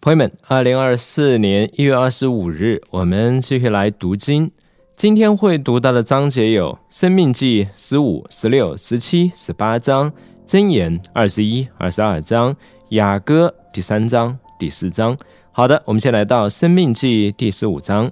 朋友们，二零二四年一月二十五日，我们继续来读经。今天会读到的章节有《生命记》十五、十六、十七、十八章，《箴言》二十一、二十二章，《雅歌》第三章、第四章。好的，我们先来到《生命记》第十五章。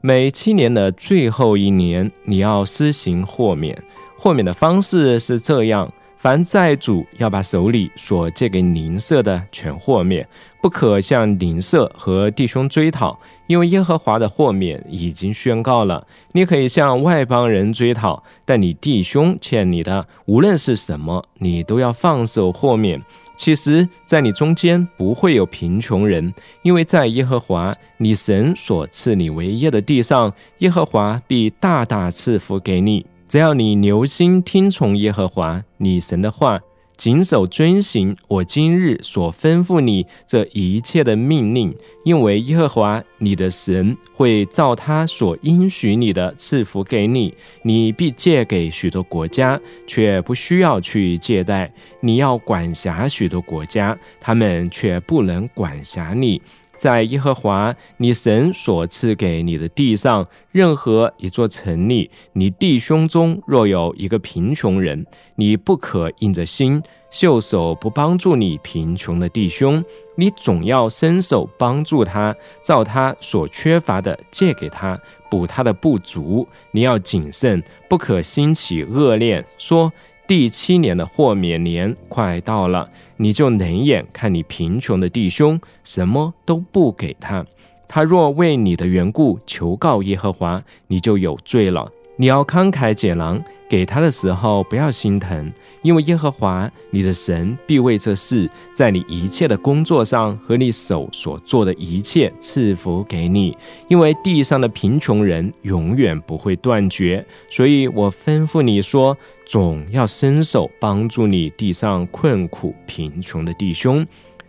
每七年的最后一年，你要施行豁免。豁免的方式是这样。凡债主要把手里所借给邻舍的全豁免，不可向邻舍和弟兄追讨，因为耶和华的豁免已经宣告了。你可以向外邦人追讨，但你弟兄欠你的，无论是什么，你都要放手豁免。其实，在你中间不会有贫穷人，因为在耶和华你神所赐你为业的地上，耶和华必大大赐福给你。只要你留心听从耶和华你神的话，谨守遵行我今日所吩咐你这一切的命令，因为耶和华你的神会照他所应许你的赐福给你，你必借给许多国家，却不需要去借贷；你要管辖许多国家，他们却不能管辖你。在耶和华你神所赐给你的地上，任何一座城里，你弟兄中若有一个贫穷人，你不可硬着心袖手不帮助你贫穷的弟兄，你总要伸手帮助他，照他所缺乏的借给他，补他的不足。你要谨慎，不可兴起恶念，说。第七年的豁免年快到了，你就冷眼看你贫穷的弟兄，什么都不给他。他若为你的缘故求告耶和华，你就有罪了。你要慷慨解囊给他的时候，不要心疼，因为耶和华你的神必为这事，在你一切的工作上和你手所做的一切赐福给你。因为地上的贫穷人永远不会断绝，所以我吩咐你说，总要伸手帮助你地上困苦贫穷的弟兄。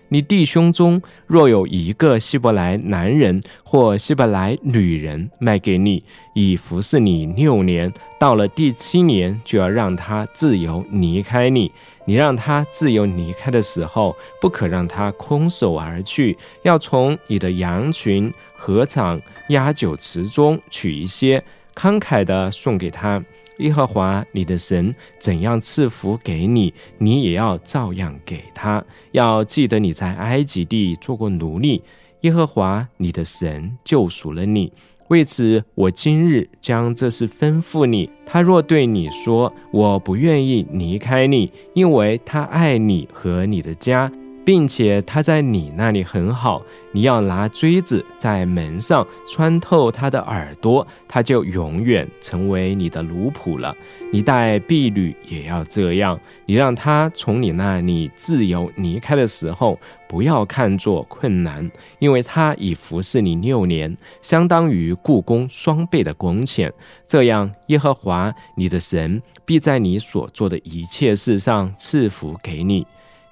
你弟兄中若有一个希伯来男人或希伯来女人卖给你，以服侍你六年，到了第七年就要让他自由离开你。你让他自由离开的时候，不可让他空手而去，要从你的羊群、禾场、压酒池中取一些，慷慨的送给他。耶和华你的神怎样赐福给你，你也要照样给他。要记得你在埃及地做过奴隶，耶和华你的神救赎了你。为此，我今日将这事吩咐你。他若对你说：“我不愿意离开你，因为他爱你和你的家。”并且他在你那里很好，你要拿锥子在门上穿透他的耳朵，他就永远成为你的奴仆了。你带婢女也要这样，你让他从你那里自由离开的时候，不要看作困难，因为他已服侍你六年，相当于故宫双倍的工钱。这样，耶和华你的神必在你所做的一切事上赐福给你。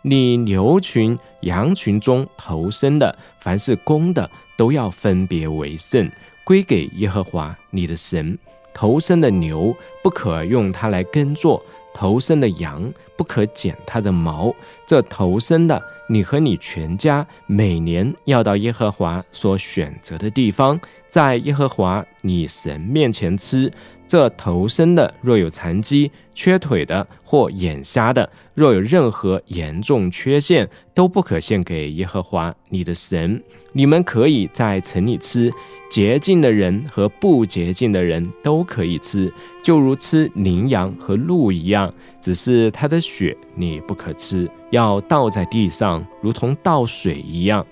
你牛群、羊群中头生的，凡是公的，都要分别为圣，归给耶和华你的神。头生的牛不可用它来耕作，头生的羊不可剪它的毛。这头生的，你和你全家每年要到耶和华所选择的地方，在耶和华你神面前吃。这头生的，若有残疾、缺腿的或眼瞎的，若有任何严重缺陷，都不可献给耶和华你的神。你们可以在城里吃，洁净的人和不洁净的人都可以吃，就如吃羚羊和鹿一样。只是它的血你不可吃，要倒在地上，如同倒水一样。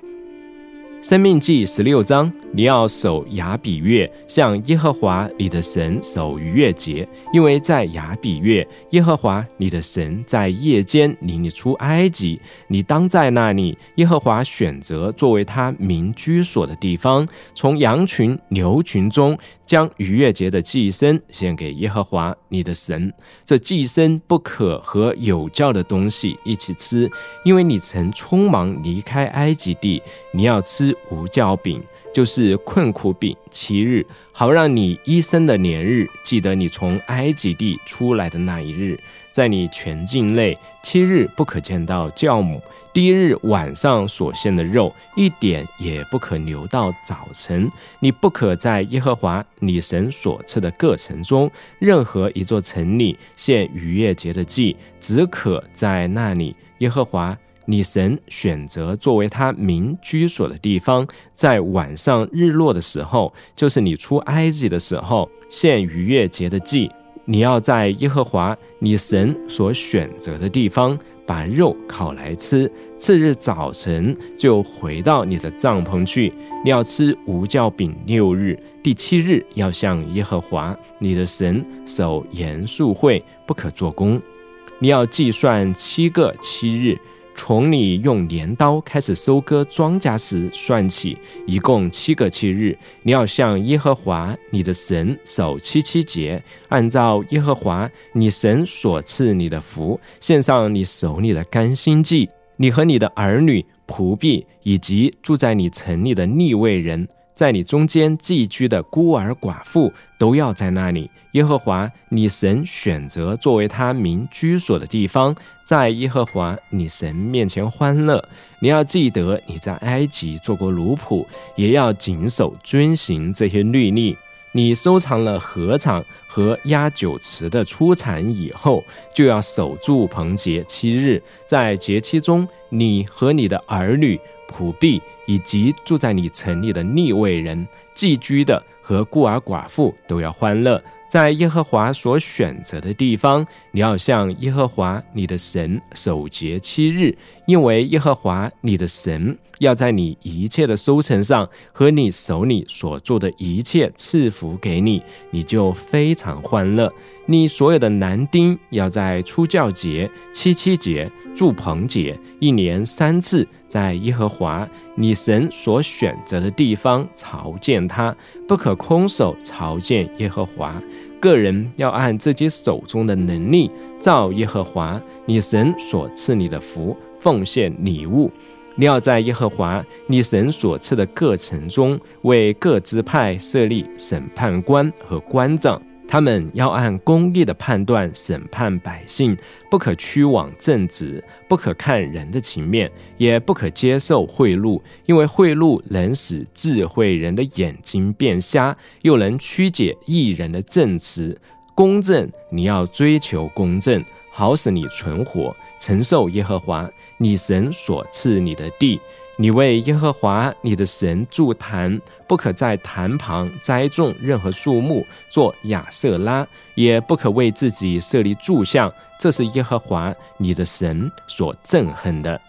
生命记十六章。你要守雅比月，向耶和华你的神守逾越节，因为在雅比月，耶和华你的神在夜间领你出埃及，你当在那里，耶和华选择作为他民居所的地方，从羊群、牛群中将逾越节的祭牲献给耶和华你的神。这祭牲不可和有教的东西一起吃，因为你曾匆忙离开埃及地，你要吃无教饼，就是困苦饼七日，好让你一生的年日记得你从埃及地出来的那一日。在你全境内七日不可见到酵母，第一日晚上所献的肉一点也不可留到早晨。你不可在耶和华你神所赐的各城中任何一座城里献逾越节的祭，只可在那里耶和华你神选择作为他民居所的地方，在晚上日落的时候，就是你出埃及的时候献逾越节的祭。你要在耶和华你神所选择的地方把肉烤来吃，次日早晨就回到你的帐篷去。你要吃无酵饼六日，第七日要向耶和华你的神守严肃会，不可做工。你要计算七个七日。从你用镰刀开始收割庄稼时算起，一共七个七日，你要向耶和华你的神守七七节，按照耶和华你神所赐你的福，献上你手里的甘心祭。你和你的儿女、仆婢以及住在你城里的逆位人。在你中间寄居的孤儿寡妇都要在那里。耶和华你神选择作为他民居所的地方，在耶和华你神面前欢乐。你要记得你在埃及做过奴仆，也要谨守遵行这些律例。你收藏了禾场和压酒池的出产以后，就要守住棚节七日。在节期中，你和你的儿女。苦逼以及住在你城里的逆位人、寄居的和孤儿寡妇都要欢乐，在耶和华所选择的地方，你要向耶和华你的神守节七日，因为耶和华你的神要在你一切的收成上和你手里所做的一切赐福给你，你就非常欢乐。你所有的男丁要在初教节、七七节、祝棚节，一年三次，在耶和华你神所选择的地方朝见他，不可空手朝见耶和华。个人要按自己手中的能力，照耶和华你神所赐你的福，奉献礼物。你要在耶和华你神所赐的各城中，为各支派设立审判官和官长。他们要按公义的判断审判百姓，不可屈枉正直，不可看人的情面，也不可接受贿赂，因为贿赂能使智慧人的眼睛变瞎，又能曲解艺人的证词。公正，你要追求公正，好使你存活，承受耶和华你神所赐你的地。你为耶和华你的神筑坛，不可在坛旁栽种任何树木做亚瑟拉，也不可为自己设立柱像，这是耶和华你的神所憎恨的。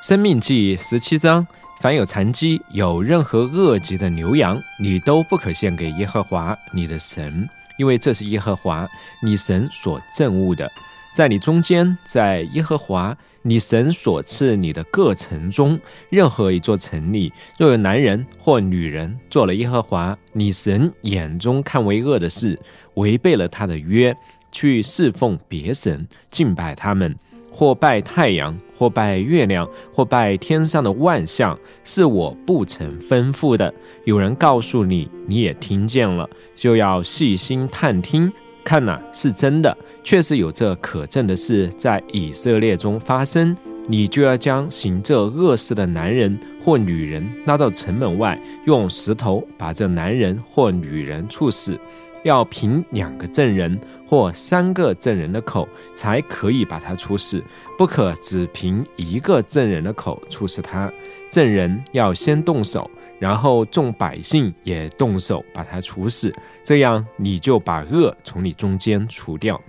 生命记十七章：凡有残疾、有任何恶疾的牛羊，你都不可献给耶和华你的神，因为这是耶和华你神所憎恶的。在你中间，在耶和华。你神所赐你的各城中，任何一座城里，若有男人或女人做了耶和华你神眼中看为恶的事，违背了他的约，去侍奉别神，敬拜他们，或拜太阳，或拜月亮，或拜天上的万象，是我不曾吩咐的。有人告诉你，你也听见了，就要细心探听。看呐，是真的，确实有这可证的事在以色列中发生。你就要将行这恶事的男人或女人拉到城门外，用石头把这男人或女人处死。要凭两个证人或三个证人的口才可以把他处死，不可只凭一个证人的口处死他。证人要先动手。然后众百姓也动手把他处死，这样你就把恶从你中间除掉。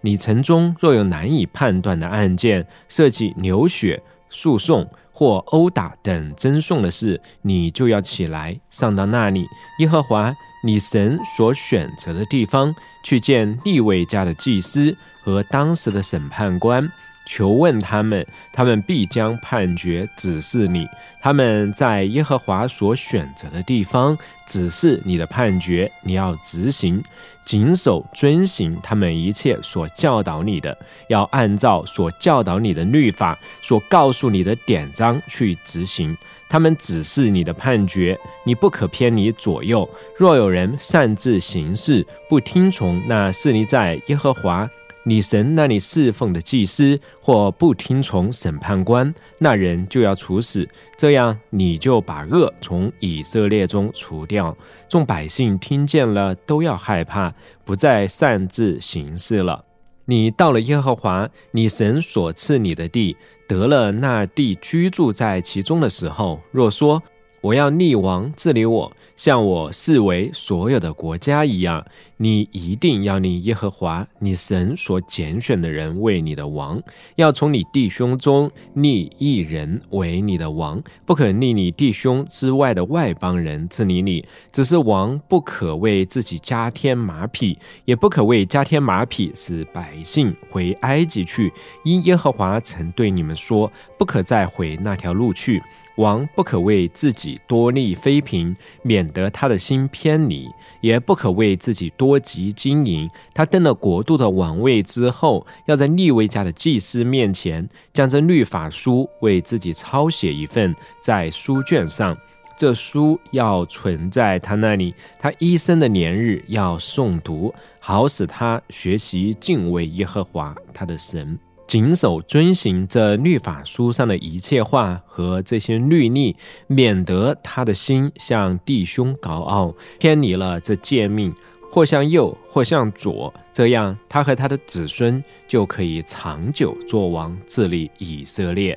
你城中若有难以判断的案件，涉及流血、诉讼或殴打等争讼的事，你就要起来上到那里，耶和华你神所选择的地方，去见立位家的祭司和当时的审判官。求问他们，他们必将判决指示你。他们在耶和华所选择的地方指示你的判决，你要执行、谨守、遵行他们一切所教导你的，要按照所教导你的律法、所告诉你的典章去执行。他们指示你的判决，你不可偏离左右。若有人擅自行事，不听从那是你在耶和华。你神那里侍奉的祭司，或不听从审判官，那人就要处死。这样，你就把恶从以色列中除掉。众百姓听见了，都要害怕，不再擅自行事了。你到了耶和华你神所赐你的地，得了那地居住在其中的时候，若说我要立王治理我。像我视为所有的国家一样，你一定要立耶和华你神所拣选的人为你的王，要从你弟兄中立一人为你的王，不可立你弟兄之外的外邦人治理你。只是王不可为自己加添马匹，也不可为加添马匹使百姓回埃及去，因耶和华曾对你们说，不可再回那条路去。王不可为自己多立妃嫔，免得他的心偏离；也不可为自己多集金银。他登了国度的王位之后，要在利未家的祭司面前，将这律法书为自己抄写一份，在书卷上。这书要存在他那里，他一生的年日要诵读，好使他学习敬畏耶和华他的神。谨守遵行这律法书上的一切话和这些律例，免得他的心向弟兄高傲，偏离了这诫命，或向右，或向左，这样他和他的子孙就可以长久做王，治理以色列。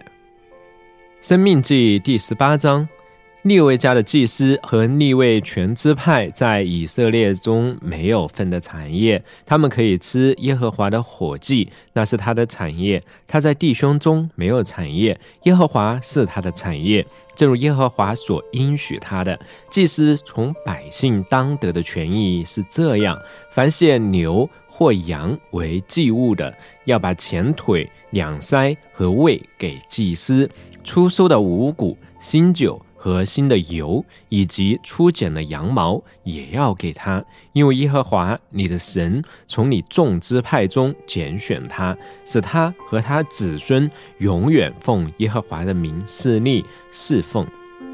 生命记第十八章。利位家的祭司和利位全支派在以色列中没有分的产业，他们可以吃耶和华的火祭，那是他的产业。他在弟兄中没有产业，耶和华是他的产业，正如耶和华所应许他的。祭司从百姓当得的权益是这样：凡献牛或羊为祭物的，要把前腿、两腮和胃给祭司；出收的五谷、新酒。核心的油以及初剪的羊毛也要给他，因为耶和华你的神从你众支派中拣选他，使他和他子孙永远奉耶和华的名侍立侍奉。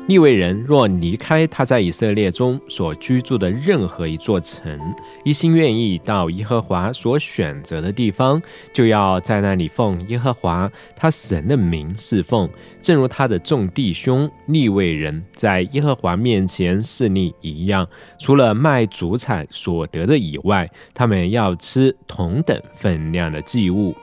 利未人若离开他在以色列中所居住的任何一座城，一心愿意到耶和华所选择的地方，就要在那里奉耶和华他神的名侍奉，正如他的众弟兄利未人在耶和华面前侍立一样。除了卖主产所得的以外，他们要吃同等分量的祭物。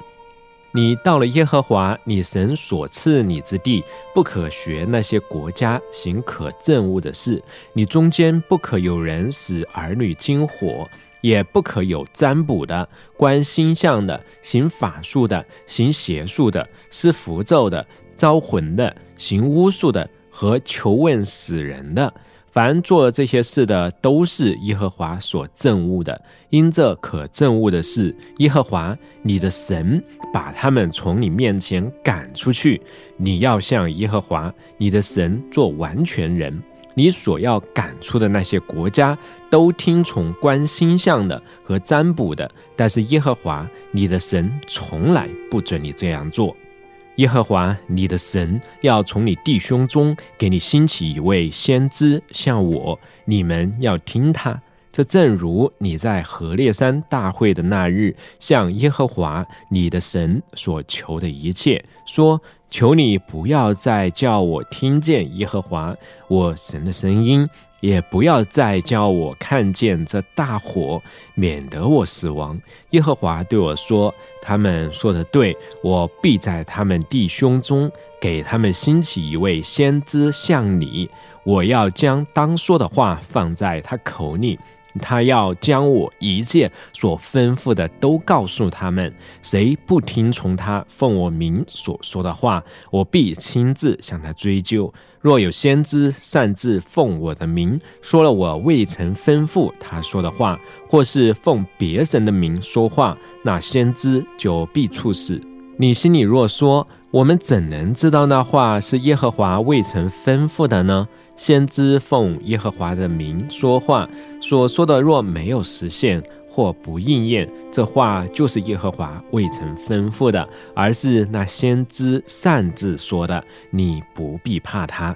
你到了耶和华你神所赐你之地，不可学那些国家行可憎恶的事。你中间不可有人使儿女惊火，也不可有占卜的、观星象的、行法术的、行邪术的、施符咒的、招魂的、行巫术的和求问死人的。凡做这些事的，都是耶和华所憎恶的。因这可憎恶的事，耶和华你的神把他们从你面前赶出去。你要向耶和华你的神做完全人。你所要赶出的那些国家，都听从观星象的和占卜的，但是耶和华你的神从来不准你这样做。耶和华你的神要从你弟兄中给你兴起一位先知，像我，你们要听他。这正如你在何烈山大会的那日，向耶和华你的神所求的一切，说：求你不要再叫我听见耶和华我神的声音。也不要再叫我看见这大火，免得我死亡。耶和华对我说：“他们说的对，我必在他们弟兄中给他们兴起一位先知像你。我要将当说的话放在他口里。”他要将我一切所吩咐的都告诉他们。谁不听从他奉我名所说的话，我必亲自向他追究。若有先知擅自奉我的名说了我未曾吩咐他说的话，或是奉别神的名说话，那先知就必处死。你心里若说：“我们怎能知道那话是耶和华未曾吩咐的呢？”先知奉耶和华的名说话，所说的若没有实现或不应验，这话就是耶和华未曾吩咐的，而是那先知擅自说的。你不必怕他。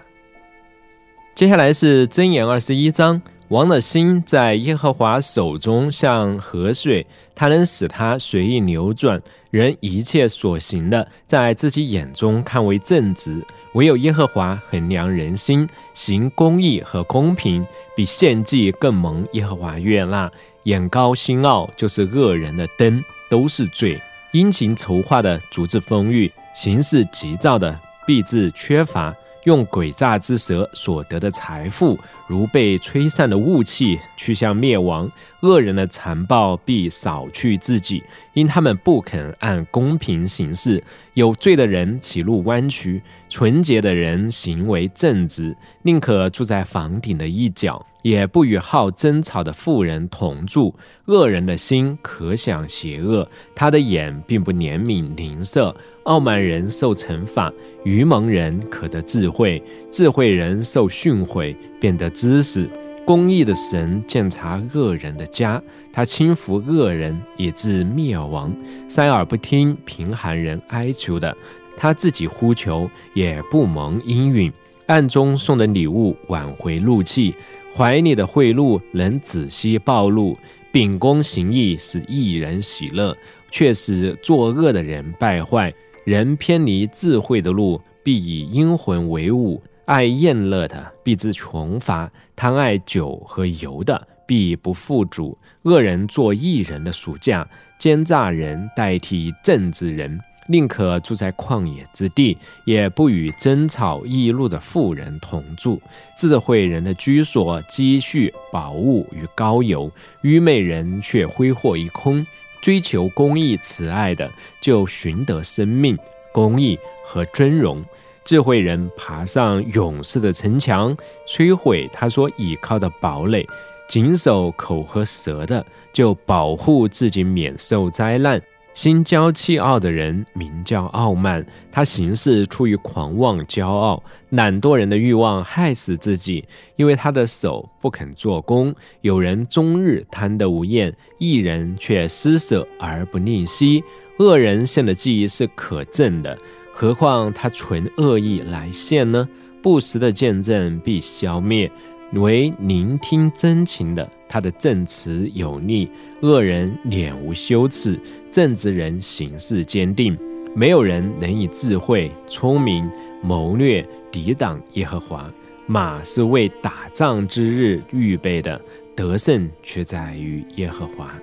接下来是箴言二十一章。王的心在耶和华手中，像河水，他能使他随意流转。人一切所行的，在自己眼中看为正直。唯有耶和华衡量人心，行公义和公平，比献祭更蒙耶和华悦纳。眼高心傲就是恶人的灯，都是罪。殷勤筹划的，足智丰裕；行事急躁的，必致缺乏。用诡诈之舌所得的财富，如被吹散的雾气，去向灭亡。恶人的残暴必扫去自己，因他们不肯按公平行事。有罪的人起路弯曲，纯洁的人行为正直，宁可住在房顶的一角。也不与好争吵的富人同住。恶人的心可想邪恶，他的眼并不怜悯邻舍。傲慢人受惩罚，愚蒙人可得智慧。智慧人受训诲，变得知识。公义的神鉴察恶人的家，他轻浮恶人，以致灭亡。塞耳不听贫寒人哀求的，他自己呼求也不蒙应允。暗中送的礼物挽回怒气。怀里的贿赂能仔细暴露，秉公行义使一人喜乐，却使作恶的人败坏。人偏离智慧的路，必以阴魂为伍；爱厌乐的，必致穷乏；贪爱酒和油的，必不富足。恶人做异人的暑假，奸诈人代替正直人。宁可住在旷野之地，也不与争吵易怒的富人同住。智慧人的居所积蓄宝物与高油，愚昧人却挥霍一空。追求公义慈爱的，就寻得生命、公义和尊荣。智慧人爬上勇士的城墙，摧毁他所倚靠的堡垒。谨守口和舌的，就保护自己免受灾难。心骄气傲的人名叫傲慢，他行事出于狂妄骄傲。懒惰人的欲望害死自己，因为他的手不肯做工。有人终日贪得无厌，一人却施舍而不吝惜。恶人献的祭是可憎的，何况他存恶意来献呢？不实的见证必消灭。唯聆听真情的，他的证词有力；恶人脸无羞耻，正直人行事坚定。没有人能以智慧、聪明、谋略抵挡耶和华。马是为打仗之日预备的，得胜却在于耶和华。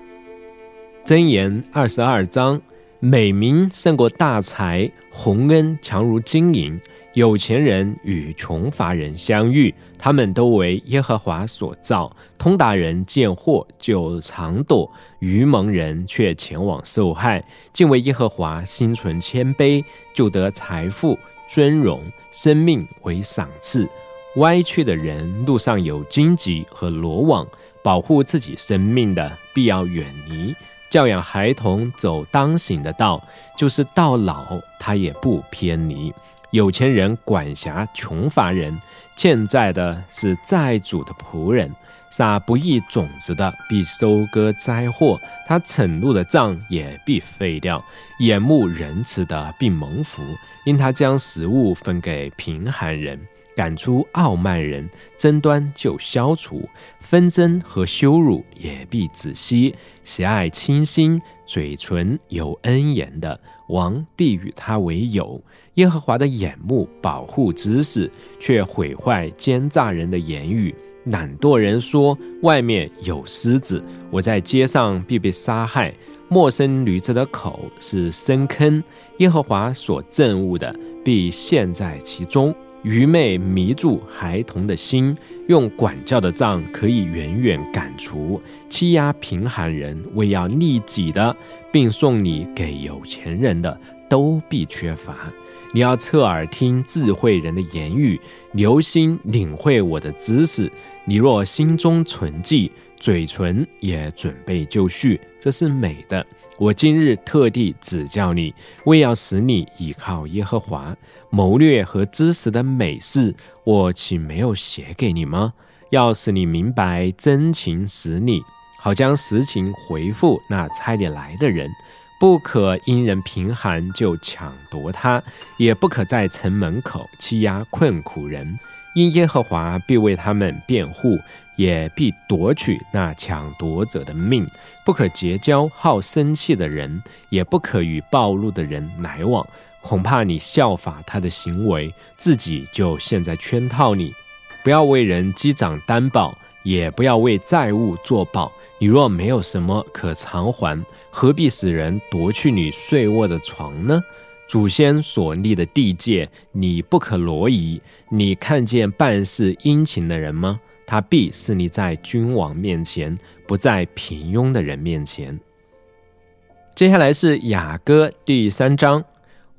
箴言二十二章。美名胜过大财，洪恩强如金银。有钱人与穷乏人相遇，他们都为耶和华所造。通达人见祸就藏躲，愚蒙人却前往受害。敬畏耶和华，心存谦卑，就得财富、尊荣、生命为赏赐。歪曲的人路上有荆棘和罗网，保护自己生命的必要远离。教养孩童走当行的道，就是到老他也不偏离。有钱人管辖穷乏人，欠债的是债主的仆人。撒不义种子的必收割灾祸，他惩怒的杖也必废掉。眼目仁慈的必蒙福，因他将食物分给贫寒人。赶出傲慢人，争端就消除；纷争和羞辱也必止息。喜爱清心、嘴唇有恩言的王，必与他为友。耶和华的眼目保护知识，却毁坏奸诈人的言语。懒惰人说：“外面有狮子，我在街上必被杀害。”陌生女子的口是深坑，耶和华所憎恶的，必陷在其中。愚昧迷住孩童的心，用管教的杖可以远远赶除。欺压贫寒人，为要利己的，并送礼给有钱人的，都必缺乏。你要侧耳听智慧人的言语，留心领会我的知识。你若心中存记，嘴唇也准备就绪，这是美的。我今日特地指教你，为要使你倚靠耶和华。谋略和知识的美事，我岂没有写给你吗？要使你明白真情实理，好将实情回复那差你来的人。不可因人贫寒就抢夺他，也不可在城门口欺压困苦人。因耶和华必为他们辩护，也必夺取那抢夺者的命。不可结交好生气的人，也不可与暴怒的人来往，恐怕你效法他的行为，自己就陷在圈套里。不要为人击掌担保，也不要为债务作保。你若没有什么可偿还，何必使人夺去你睡卧的床呢？祖先所立的地界，你不可挪移。你看见办事殷勤的人吗？他必是你在君王面前，不在平庸的人面前。接下来是雅歌第三章。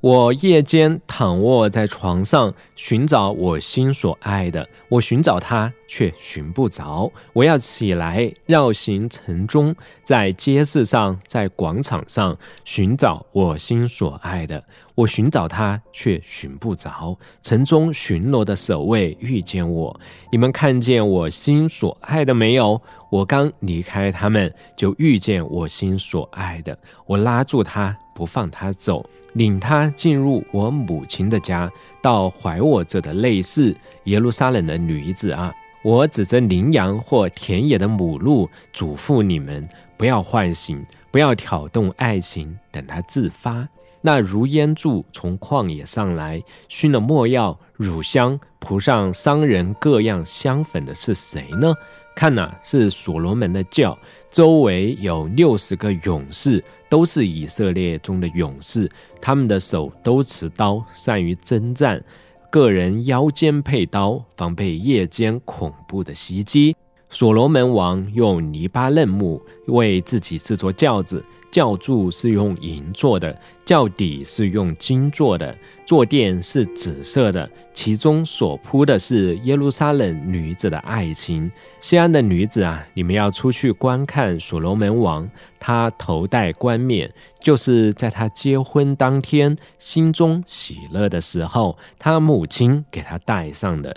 我夜间躺卧在床上，寻找我心所爱的。我寻找他，却寻不着。我要起来绕行城中，在街市上，在广场上寻找我心所爱的。我寻找他，却寻不着。城中巡逻的守卫遇见我，你们看见我心所爱的没有？我刚离开他们，就遇见我心所爱的。我拉住他，不放他走。领他进入我母亲的家，到怀我者的类似耶路撒冷的女子啊！我指着羚羊或田野的母鹿，嘱咐你们不要唤醒，不要挑动爱情，等它自发。那如烟柱从旷野上来，熏了墨药、乳香，铺上商人各样香粉的是谁呢？看呐，是所罗门的教，周围有六十个勇士。都是以色列中的勇士，他们的手都持刀，善于征战。个人腰间佩刀，防备夜间恐怖的袭击。所罗门王用泥巴嫩木为自己制作轿子。教柱是用银做的，教底是用金做的，坐垫是紫色的，其中所铺的是耶路撒冷女子的爱情。西安的女子啊，你们要出去观看所罗门王，他头戴冠冕，就是在他结婚当天心中喜乐的时候，他母亲给他戴上的。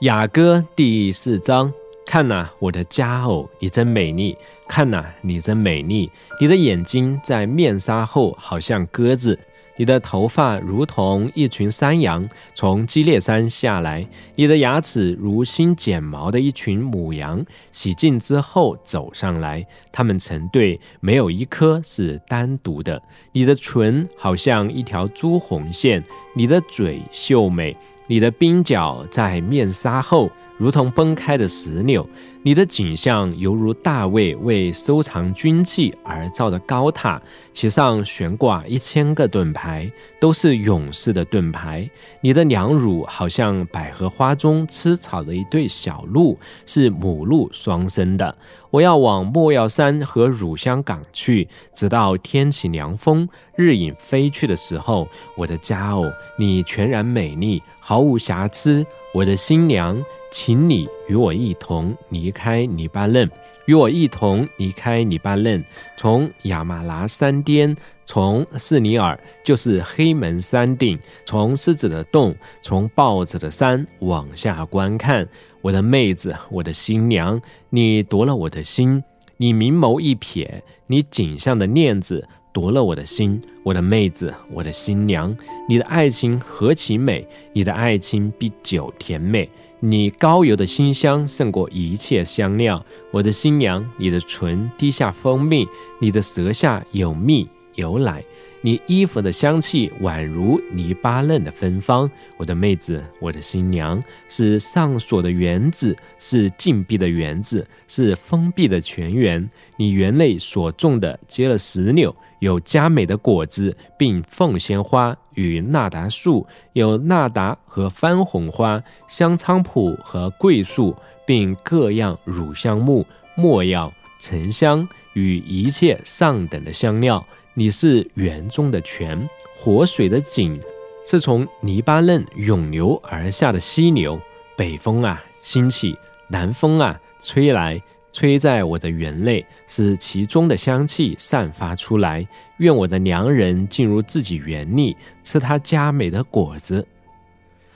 雅歌第四章。看呐，我的佳偶，你真美丽！看呐，你真美丽！你的眼睛在面纱后，好像鸽子；你的头发如同一群山羊从基列山下来；你的牙齿如新剪毛的一群母羊，洗净之后走上来。它们成对，没有一颗是单独的。你的唇好像一条朱红线，你的嘴秀美，你的鬓角在面纱后。如同崩开的石榴，你的景象犹如大卫为收藏军器而造的高塔，其上悬挂一千个盾牌，都是勇士的盾牌。你的娘乳好像百合花中吃草的一对小鹿，是母鹿双生的。我要往莫药山和乳香港去，直到天起凉风，日影飞去的时候。我的佳偶，你全然美丽，毫无瑕疵。我的新娘。请你与我一同离开黎巴嫩，与我一同离开黎巴嫩，从亚玛拉山巅，从士尼尔，就是黑门山顶，从狮子的洞，从豹子的山往下观看。我的妹子，我的新娘，你夺了我的心，你明眸一瞥，你颈项的链子夺了我的心。我的妹子，我的新娘，你的爱情何其美，你的爱情比酒甜美。你高油的馨香胜过一切香料，我的新娘，你的唇滴下蜂蜜，你的舌下有蜜有奶，你衣服的香气宛如泥巴嫩的芬芳。我的妹子，我的新娘，是上锁的园子，是禁闭的园子，是封闭的泉源。你园内所种的结了石榴。有佳美的果子，并凤仙花与纳达树，有纳达和番红花、香菖蒲和桂树，并各样乳香木、没药、沉香与一切上等的香料。你是园中的泉，活水的井，是从泥巴嫩涌流而下的溪流。北风啊，兴起；南风啊，吹来，吹在我的园内，使其中的香气散发出来。愿我的良人进入自己园里，吃他佳美的果子。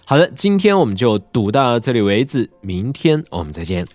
好的，今天我们就读到这里为止，明天我们再见。